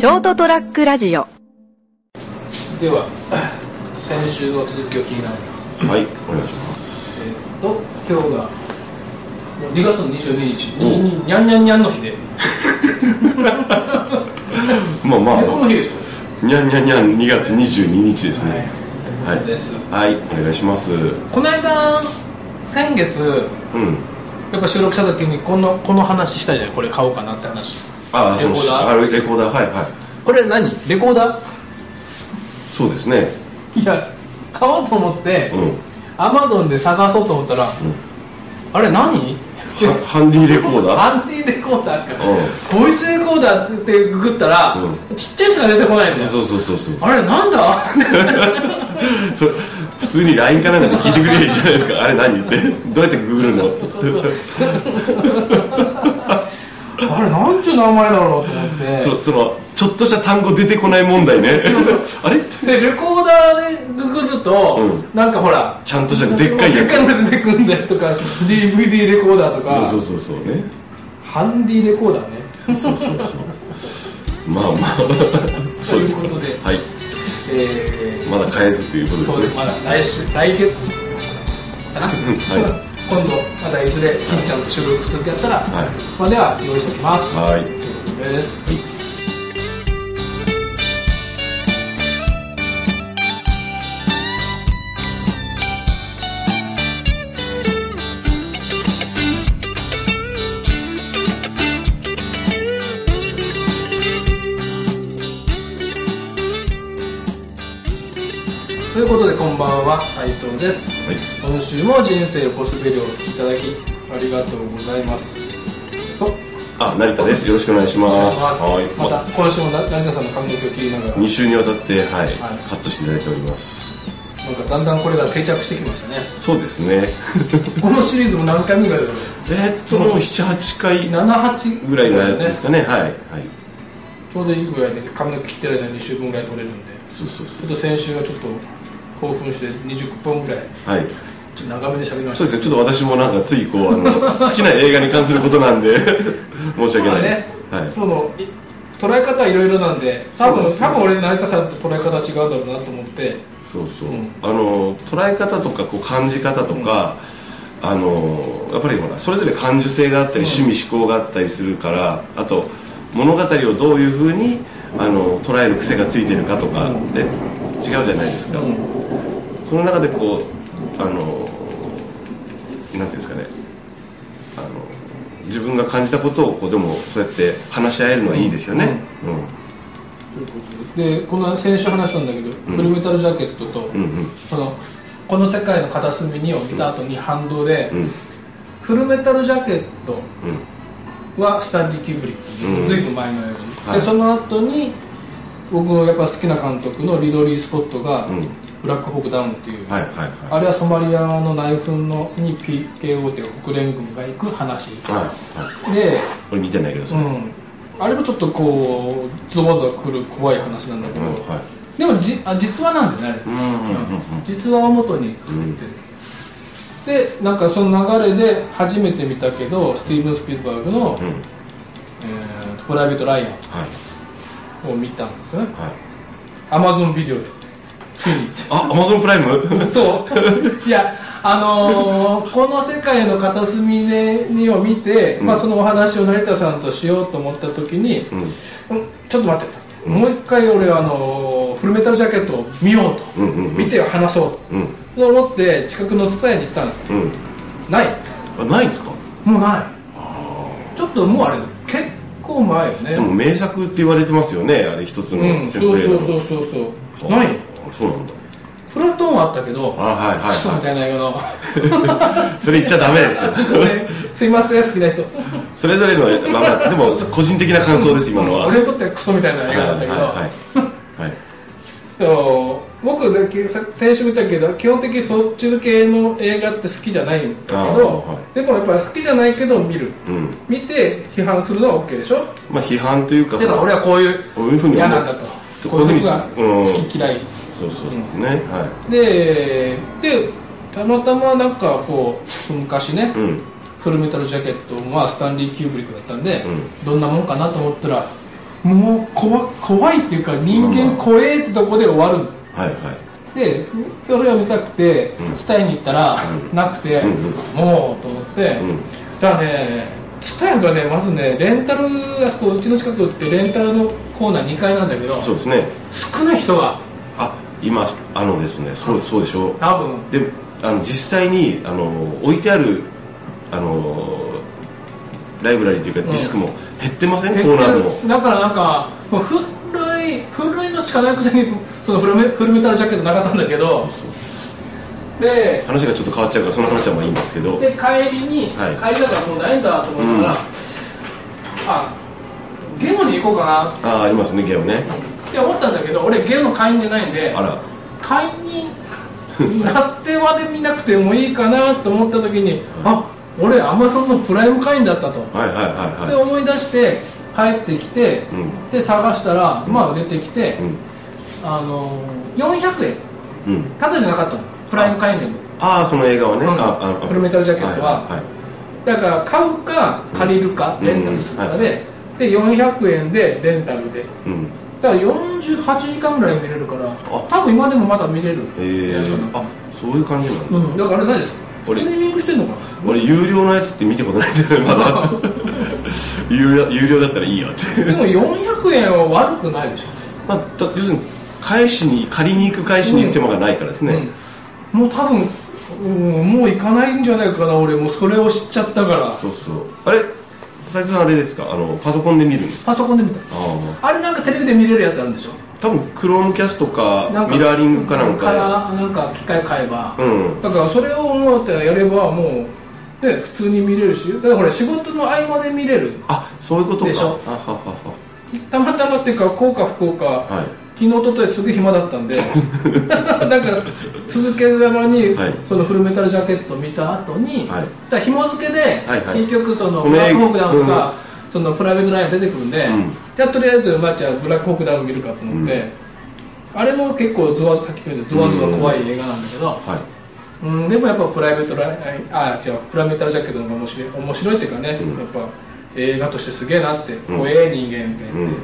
ショートトラックラジオ。では 先週の続きを気になるはいお願いします。えっと今日が2月の22日。ににゃんにゃんにゃんの日で。まあまあ。この日でしょ。にゃんにゃんにゃん2月22日ですね。はい。そうです。はいお願いします。この間先月うん。やっぱ収録した時にこのこの話したじゃないこれ買おうかなって話ああレコーダー？あレコーダー。はいはい。これ何？レコーダそうですね。ーいや買おうと思ってうん。アマゾンで探そうと思ったら、あれ何？はハンディレコーダー？ハンディレコーダーか。うボイスレコーダーってググったら、うちっちゃいしか出てこないん。だよそうそうそうそう。あれなんだ？そ普通に LINE かなんかで聞いてくれるじゃないですか。あれ何って。どうやってググるの？そうそうあれなんちゅう名前だろうと思って。そそのちょっとした単語出てこない問題ね。あれ？でレコーダーでググると、うなんかほらちゃんとしたでっかいやつ。でっかいの出てくんだよとか DVD レコーダーとか。そうそうそうそうね。ハンディレコーダーね。そうそうそうまあまあ。ということで、はい。えまだ変えずというこー、そとですね。まだ来週来月。かな、はい今度またいずれ金ちゃんと収録する時やったら、はい。までは用意しておきます。はい。ということです、ということでこんばんは。斉藤ですはい。今週も人生をこすべりをお聞きいただきありがとうございます。とあ成田です。よろしくお願いします。します。はい。また今週もな成田さんの髪の毛を切りながら。2週にわたってはい、はい。カットしていただいております。なんかだんだんこれが定着してきましたね。そうですね。このシリーズも何回目ぐらいだろう？えーっともう78回。78ぐらいのやつですかね。はい。はい。ちょうどいいぐらいで髪の毛切ってる間に2週分ぐらい取れるんで。そうそうちょそう。っと先週はちょっと興奮して20分ぐらい。はい。ちょっと長めで喋りました。そうですね。ちょっと私もなんかついこうあの好きな映画に関することなんで 申し訳ないです、はい。そのい捉え方いろいろなんで多分ね。多分俺成田さんと捉え方違うんだろうなと思って。そうそう、うん。あの捉え方とかこう感じ方とか、あのやっぱりほらそれぞれ感受性があったり、趣味思考があったりするからあと物語をどういうふうにあの捉える癖がついてるかとかで違うじゃないですか、うん。その中でこうあのなんていうんですかね。あの自分が感じたことをこうでもそうやって話し合えるのはいいですよね、うん。うことででこの先週話したんだけど、フルメタルジャケットと、うんうん。そのこの世界の片隅にを見た後に反動で、うん。フルメタルジャケットうん。はスタンリー・キューブリック、うん。ずいぶん前の映画、はい。でその後に僕のやっぱ好きな監督のリドリー・スコットがうん「ブラックホークダウン」っていう、はいはいはい。あれはソマリアの内紛のに PKO っていう国連軍が行く話はいはい。で、これ見てないけどそれ、うん、あれもちょっとこうゾワゾワくる怖い話なんだけど、うんはい。でもじあ実話なんだよねうん実話を元に作ってる、でなんかその流れで初めて見たけどスティーブン・スピルバーグのうん「えーとプライベート・ライアはい。ン」を見たんですよね。はい。アマゾンビデオで。ついに。あアマゾンプライムそう。いやあのーこの世界の片隅でにを見て、うん。まあ、そのお話を成田さんとしようと思った時に、うん。うんちょっと待ってと、もう一回俺あのーフルメタルジャケットを見ようと、うんうんうん。見て話そううん。と思って近くの蔦屋に行ったんですよ。うん。ない。あないんですか？もうない。ちょっともうあれ結構前よね。でも名作って言われてますよねあれ一つのうん。先そうそうそうそうそう。ないあそうなんだ。プラトーンはあったけどあはいはいクソみはたいな映画のいそれ言っちゃダメですよ。ね すいません好きな人。それぞれのまあまあでも個人的な感想です今のは。俺にとってはクソみたいな映画だったけど、はいはいはい。はい。そう僕だけさ先週見たけど基本的にそっち系の映画って好きじゃないんだけど、はい。でもやっぱり好きじゃないけど見る。うん。見て批判するのは OK でしょ？まあ批判というかだから俺はこういうこういうふうに嫌なんだと。こういうふうが好き嫌い。そうそうですね。はででたまたまなんかこう昔ね、いうん。フルメタルジャケットはスタンリー・キューブリックだったんで、うどんなもんかなと思ったらもう怖怖いっていうか人間怖えってとこで終わるはいはい。でそれを見たくてうん。伝えに行ったらうん。なくて、うんうん。もうと思って、うん。だからね伝えがねまずねレンタルあそこうちの近くってレンタルのコーナー2階なんだけどそうですね。少ない人が。あ今あのですねそうそうでしょ。う多分。であの実際にあの置いてあるあのライブラリーというかん。ディスクも減ってません、減コーナーも。るだからなんかもう古い古いのしかないくせにそのフルメフルメタルジャケットなかったんだけどで話がちょっと変わっちゃうからその話はまあいいんですけど。で帰りに、はい。帰りだからもうないんだと思ったら、うん。あゲノに行こうかな。ああありますねゲオね。って思ったんだけど俺ゲノ会員じゃないんであら。会員になってまで見なくてもいいかなと思った時に、あ俺アマゾンのプライム会員だったと、はいはいはいでは思い出して帰ってきて、で探したら、まあ出てきて、うん。あの400円。うん。ただじゃなかったの。プライム会員でも。ああその映画はね、うん。ああフルメタルジャケットは。だから買うか借りるか、うん。レンタルするかうん。で、で400円でレンタルで。うん。だから48時間ぐらい見れるからあ。多分今でもまだ見れる。えやつー、あそういう感じなんだ、うん、だからあれないです。スト俺リーミングしてんのかな。俺有料のやつって見たことないんだよねまだ 有料有料だったらいいよって。でも400円は悪くないでしょ、まあ、だ要するに返しに借りに行く返しに行く手間がないからですね、うん、もう多分、うん、もう行かないんじゃないかな俺もうそれを知っちゃったから。そうそう。あれ斉藤さんあれですか？あのパソコンで見るんですか？パソコンで見た。ああ。れなんかテレビで見れるやつあるんでしょ。あ多分クロームキャストかミラーリングかなんかからなんか機械買えば、うん。だからそれを思ってやればもうね普通に見れるしだからこれ仕事の合間で見れるあそういうことか。でしょ？たまたまっていうかこうか不幸か、ははい。昨日ととすぐ暇だったんで だから続けざまに、はい。そのフルメタルジャケットを見た後に、はい。だ紐付けで、はいはい。結局そのブラックホークダウンというか、そのプライベートライアン出てくるんで、うん。じゃあとりあえずまあじゃあブラックホークダウン見るかと思って、あれも結構ゾワさっき言ったゾワゾワ怖い映画なんだけど、はいうん、でもやっぱプライベートライアンあ違うプライベートジャケットの面白い面白いっていうかね、うん。やっぱ映画としてすげえなって、うん。怖え人間って、うん。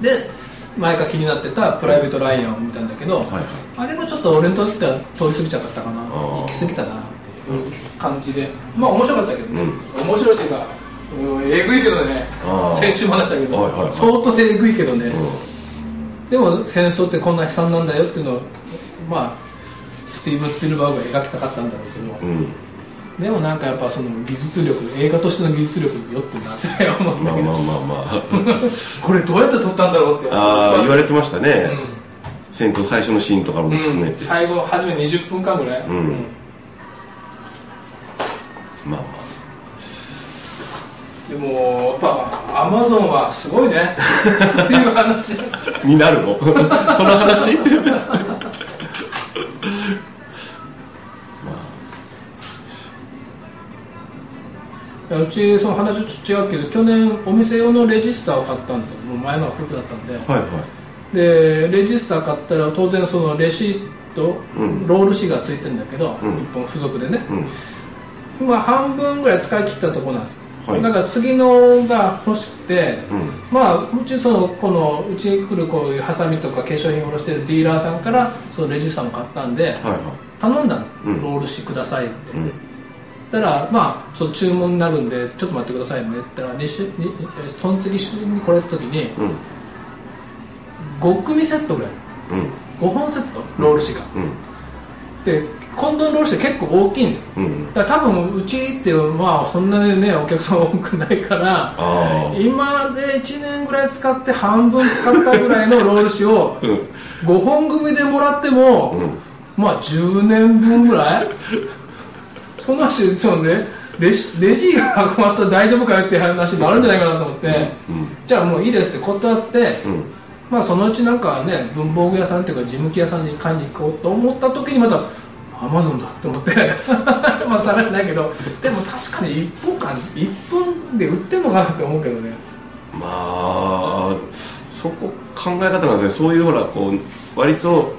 で前から気になってたプライベートライアンを見たんだけど、はいはい。あれもちょっと俺にとっては通り過ぎちゃったかな。行き過ぎたなっていう感じで。まあ面白かったけどね、うん。面白いっていうか、うん、えぐいけどね。先週も話したけど、はいはいはい。相当えぐいけどね、うでも戦争ってこんな悲惨なんだよっていうのをまあスティーブン・スピルバーグが描きたかったんだろうけど、ん、うん、でもなんかやっぱその技術力映画としての技術力によってなって思うんだけど、まあまあまあまあ。これどうやって撮ったんだろうってああ言われてましたね、うん。戦闘最初のシーンとかも含めて、最後初め20分間ぐらい、うん。まあまでもやっぱアマゾンはすごいね。っていう話。あになるの？その話？やうちその話ちょっと違うけど去年お店用のレジスターを買ったんですよ。もう前のが古くだったんで。はいはい。でレジスター買ったら当然そのレシート、うん。ロール紙がついてるんだけど、うん。一本付属でね。うん。まあ半分ぐらい使い切ったところなんです、はい。だから次のが欲しくて、うん。まあうちそのこのうちに来るこういうハサミとか化粧品を卸してるディーラーさんからそのレジスターを買ったんではいは頼んだんです、うん。ロール紙くださいって、いうんたらまあその注文になるんでちょっと待ってくださいねって言ったら2週にその次週に来れた時にうん。5組セットぐらい。うん。5本セット。ロール紙が、うん。で今度のロール紙って結構大きいんですよ。うんだから多分うちってまあそんなにねお客さん多くないから今で1年ぐらい使って半分使ったぐらいのロール紙を うん。5本組でもらっても、うん。まあ10年分ぐらい？そのうちそうね。レシレジが困ったら大丈夫かよって話になるんじゃないかなと思って、うんじゃあもういいですって断って、うん。まあそのうちなんかね文房具屋さんっていうか事務機屋さんに買いに行こうと思った時にまたアマゾンだって思って。まあ探してないけど。でも確かに1本間1本で売ってんのかなって思うけどね。まあそこ考え方なんですね。そういうほらこう割と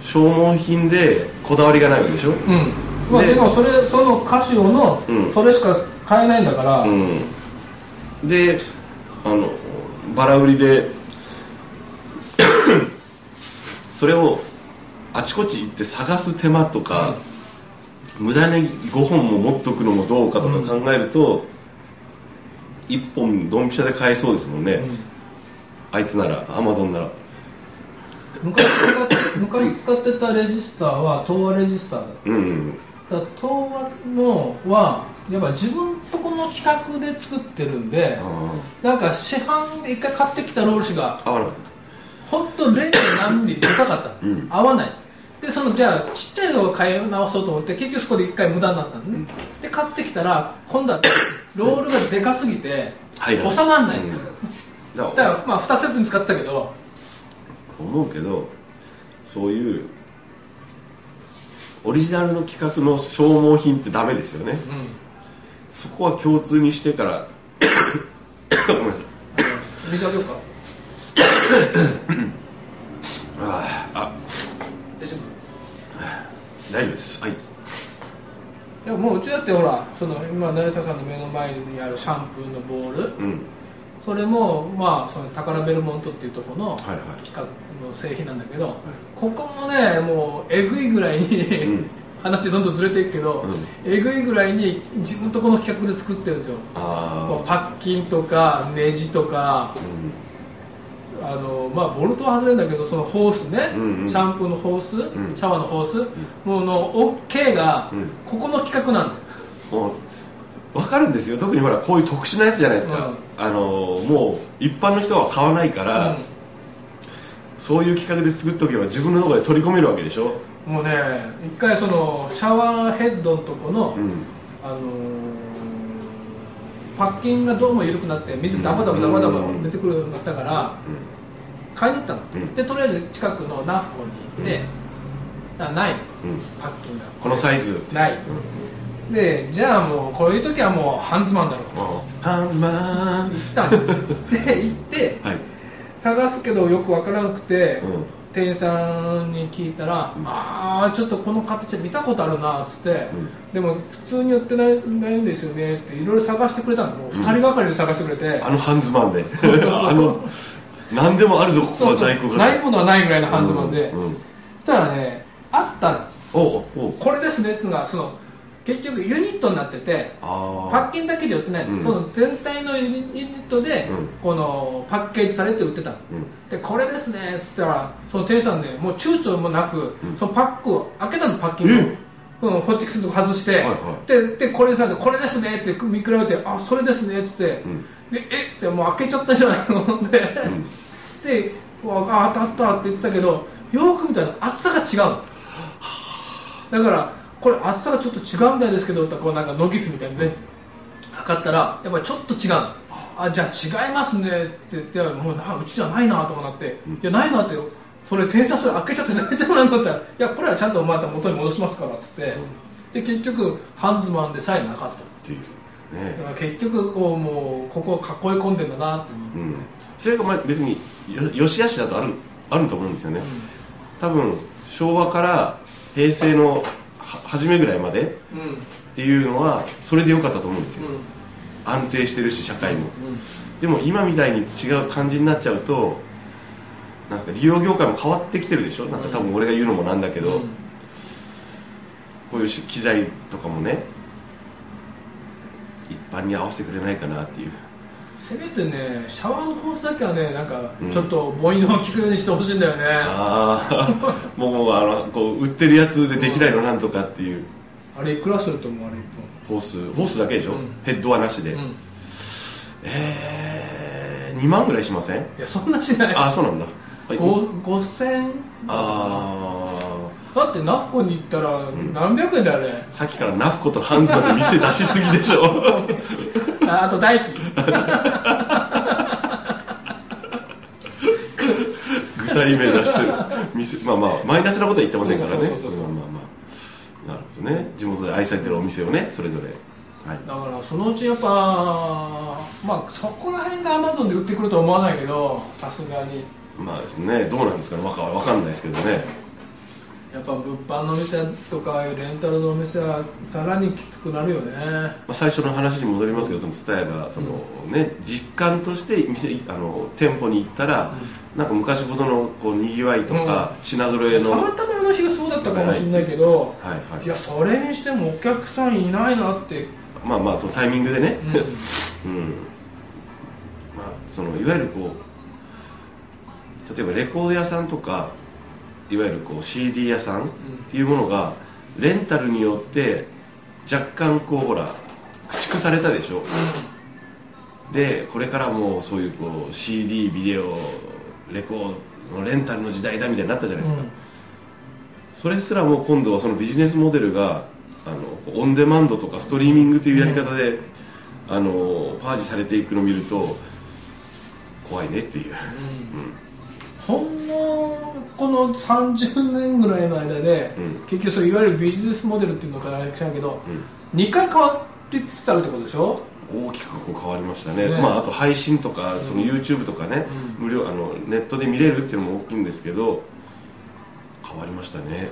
消耗品でこだわりがないわけでしょ？うんまあででもそれそのカシオのうん。それしか買えないんだから、うん。であのバラ売りで それをあちこち行って探す手間とか、無駄に5本も持っとくのもどうかとか考えると、1本ドンピシャで買えそうですもんね、あいつならアマゾンなら。昔使って昔使ってたレジスターは東和レジスターだった。うんうんだ東和のはやっぱ自分とこの企画で作ってるんであなんか市販で一回買ってきたロール紙があ合わなかっ本当 0. 何ミリでかかった。の、うん。合わない。でそのじゃあちっちゃいのを買い直そうと思って結局そこで一回無駄になったのね、で買ってきたら今度はロールがでかすぎて収まんない、うん。だだからまあ2セットに使ってたけど。思うけどそういうオリジナルの企画の消耗品ってダメですよね。うそこは共通にしてから ごめんなさい。ん水あげようか。あーあ。大丈夫大丈夫です。はい。いやもううちだってほらその今成田さんの目の前にあるシャンプーのボール。うんそれもまあその宝ベルモントっていうところのはいはい。企画の製品なんだけど、ここもねもうえぐいぐらいに、うん。話どんどんずれていくけど、うん。えぐいぐらいに自分とこの企画で作ってるんですよ。パッキンとかネジとかあうん。あの、まあ、ボルトは外れるんだけどそのホースね、うんうん。シャンプーのホース、ん。シャワーのホース、もうの OK が、うん。ここの企画なんだよ分かるんですよ。特にほらこういう特殊なやつじゃないですか、あのもう一般の人は買わないから、そういう企画で作っとけば自分のところで取り込めるわけでしょ。うんもうね一回そのシャワーヘッドのとこの、うん。あのーパッキンがどうも緩くなって水ダバダバダバダバ出てくるようになったから、買いに行ったの、うん。でとりあえず近くのナフコに行って、ないうん。パッキンが。このサイズ。ない、でじゃあもうこういう時はもうハンズマンだろう。とハンズマン。行ったので行ってはい。探すけどよくわからなくて、うん。店員さんに聞いたら「ああちょっとこの形見たことあるな」っつって、でも普通に売ってないないんですよねっていろいろ探してくれたの。もう2人がかりで探してくれて、あのハンズマンで。あの何でもあるぞここは在庫が。ないものはないぐらいのハンズマンで、うん。うん。そしたらねあったの。おうおう。これですねっていうのがその結局ユニットになっててあパッキンだけじゃ売ってないの、うん。その全体のユニットで、うん。このパッケージされて売ってたの。うん。でこれですねっつったらその店員さんねもう躊躇もなく、ん。そのパックを開けたのパッキングを。うんホッチキスのとこ外して、はいはででこれさこれですねって見比べてあそれですねっつって、ん。でえ？ってもう開けちゃったじゃないの。で、ん。してうわあ当たったって言ってたけどよく見たら厚さが違うの。だからこれ厚さがちょっと違うみたいですけどこうなんかノギスみたいにね。測ったらやっぱりちょっと違う。のあじゃあ違いますね。って言ってもうなうちじゃないなとかなって、いやないなって。それ店員さんそれ開けちゃって大丈夫なんだったら。いやこれはちゃんとまた元に戻しますからっつって、で結局ハンズマンでさえなかった。っていうね。だから結局こうもうここを囲い込んでんだなっていう。うん。それがまあ別によよしあしだとあるあると思うんですよね、多分昭和から平成のは初めぐらいまでうんっていうのはそれで良かったと思うんですよ、安定してるし社会も、でも今みたいに違う感じになっちゃうとなんですか利用業界も変わってきてるでしょ？なんか多分俺が言うのもなんだけど、うん。こういうし機材とかもね一般に合わせてくれないかなっていうせめてねシャワーのホースだけはねなんかうん。ちょっと母音の効くようにしてほしいんだよね、ああ もうあのこう売ってるやつでできないのなんとかっていう。あれいくらすると思うあれホースホースだけでしょ、うん。ヘッドはなしで、うん。えー、2万ぐらいしません？いやそんなしない。ああそうなんだ、はい、ご5000あだってナフコに行ったら何百円だよあれ、あさっきからナフコとハンズまで店出しすぎでしょ。ああと代金具体名出してる。店まあまあマイナスなことは言ってませんからね。まあまあまあなるほどね。地元で愛されてるお店をねそれぞれ。はいだからそのうちやっぱまあそこら辺がアマゾンで売ってくるとは思わないけどさすがに。まあですねどうなんですかね。わかわかんないですけどねやっぱ物販の店とかレンタルのお店はさらにきつくなるよね。まあ、最初の話に戻りますけどその蔦屋がその、ね、実感として店あの店舗に行ったら、なんか昔ほどのこうにぎわいとか、品揃えの、たまたまあの日がそうだったかもしれないけど、はいはい。いやそれにしてもお客さんいないなって、まあまあそのタイミングでね、うん。うん。まあ、そのいわゆるこう例えばレコード屋さんとかいわゆるこう CD 屋さんっていうものがレンタルによって若干こうほら駆逐されたでしょ、でこれからもうそういうこう CD ビデオレコードのレンタルの時代だみたいになったじゃないですか、うん。それすらも今度はそのビジネスモデルがあのオンデマンドとかストリーミングというやり方で、あのパージされていくのを見ると怖いねっていう、ほんのこの30年ぐらいの間で、うん。結局そういわゆるビジネスモデルっていうのかな知らんけど、うん。2回変わりつつあるってことでしょ？大きくこう変わりましたね。ねまあ、あと配信とかその YouTube とかね、無料あのネットで見れるっていうのも大きいんですけど変わりましたね。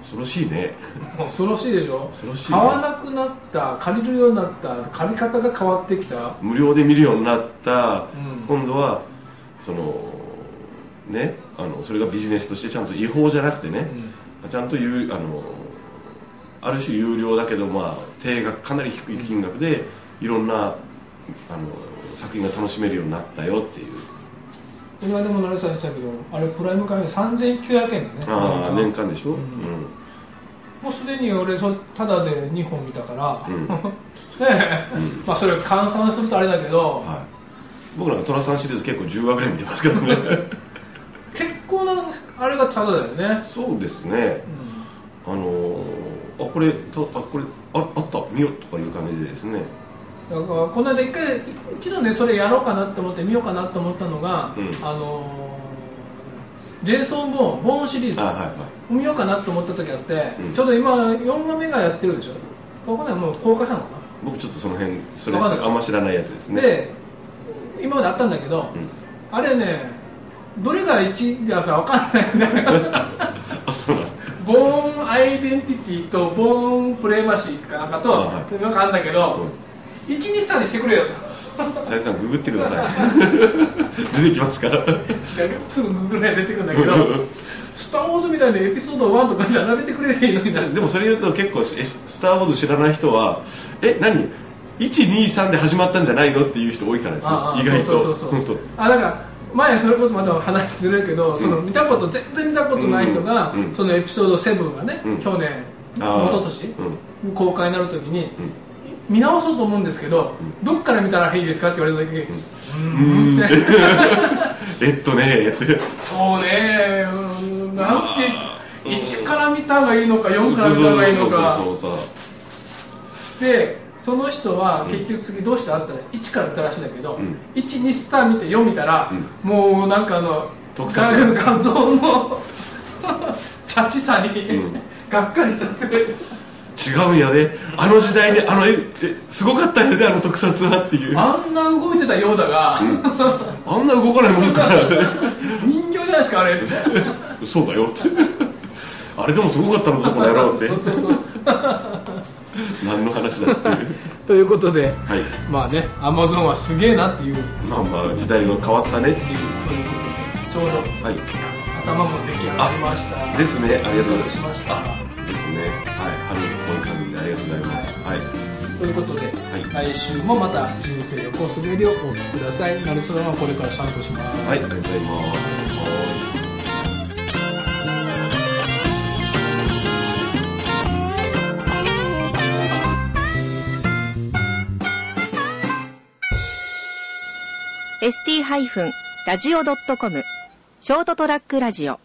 恐ろしいね。恐ろしいでしょ？恐ろしいね。買わなくなった借りるようになった借り方が変わってきた？無料で見るようになった、うん。今度はそのねあのそれがビジネスとしてちゃんと違法じゃなくてね、ちゃんと有あのある種有料だけど、まあ、定額かなり低い金額でいろんなあの作品が楽しめるようになったよっていう。この間も成さん言ってたけどあれプライム会員3900円だね。ああ年間。でしょ、ん。うん。もうすでに俺そただで2本見たから、うん。ねえ、まあそれ換算するとあれだけど、はい、僕なんか寅さんシリーズ結構10話ぐらい見てますけどね あれがただだよね、そうですね。あのー、あこれたあこれああった？見よとかいう感じでですね。だからこの間一回一度ねそれやろうかなと思って見ようかなと思ったのが、うん。あのージェイソン・ボーンボーンシリーズ。あはいはい。見ようかなと思った時あって、うん。ちょうど今4話目がやってるでしょ。ここねもう公開したのか僕ちょっとその辺それあんま知らないやつですな、ね。で今まであったんだけど、ん。あれねどれが1だか分かんない。ねあそうボーンアイデンティティとボーンプレイバシーかなんかと、あはい。なんかあるんだけど、123にしてくれよと。さゆりさんググってください。出てきますから。すぐググら出てくるんだけどスター・ウォーズみたいなエピソード1とかじゃ並べてくれていいのになでもそれ言うと結構えスター・ウォーズ知らない人はえ何？123で始まったんじゃないの？っていう人多いからです意外と。そうそう。そうそう。あだから前それこそまた話するけど、その見たこと全然見たことない人が、うんうんそのエピソード7がね、うん。去年一昨年うん。公開になるときに、見直そうと思うんですけど、どっから見たらいいですかって言われた時に、うーん。ってえっとねそうねうん。なんて1から見た方がいいのか4から見た方がいいのか。でその人は結局次どうしてあったら1から見たらしいんだけど、ん。123見て4見たら、もうなんかあの特撮画画像のチャチさに、ん。がっかりしちゃって。違うんやで。あの時代であのええすごかったんやであの特撮はっていう。ああんな動いてたようだが、ん。な動かないもんか人形じゃないですかあれ。ってそうだよ。ってあれでもすごかったんだぞこの野郎って。そうそうそう 何の話だっていう。ということではい。まあねアマゾンはすげえなっていう。まあまあ時代が変わったねっていう。ちょうどはい。頭も出来上がりました。ですね。ありがとうございます。しました。ですね。はい。春っぽい感じでありがとうございます。はい。ということで、はい。来週もまた人生横滑りをお聞きください。なるそらはこれからシャンプーします。はいありがとうございますショートトラックラジオ。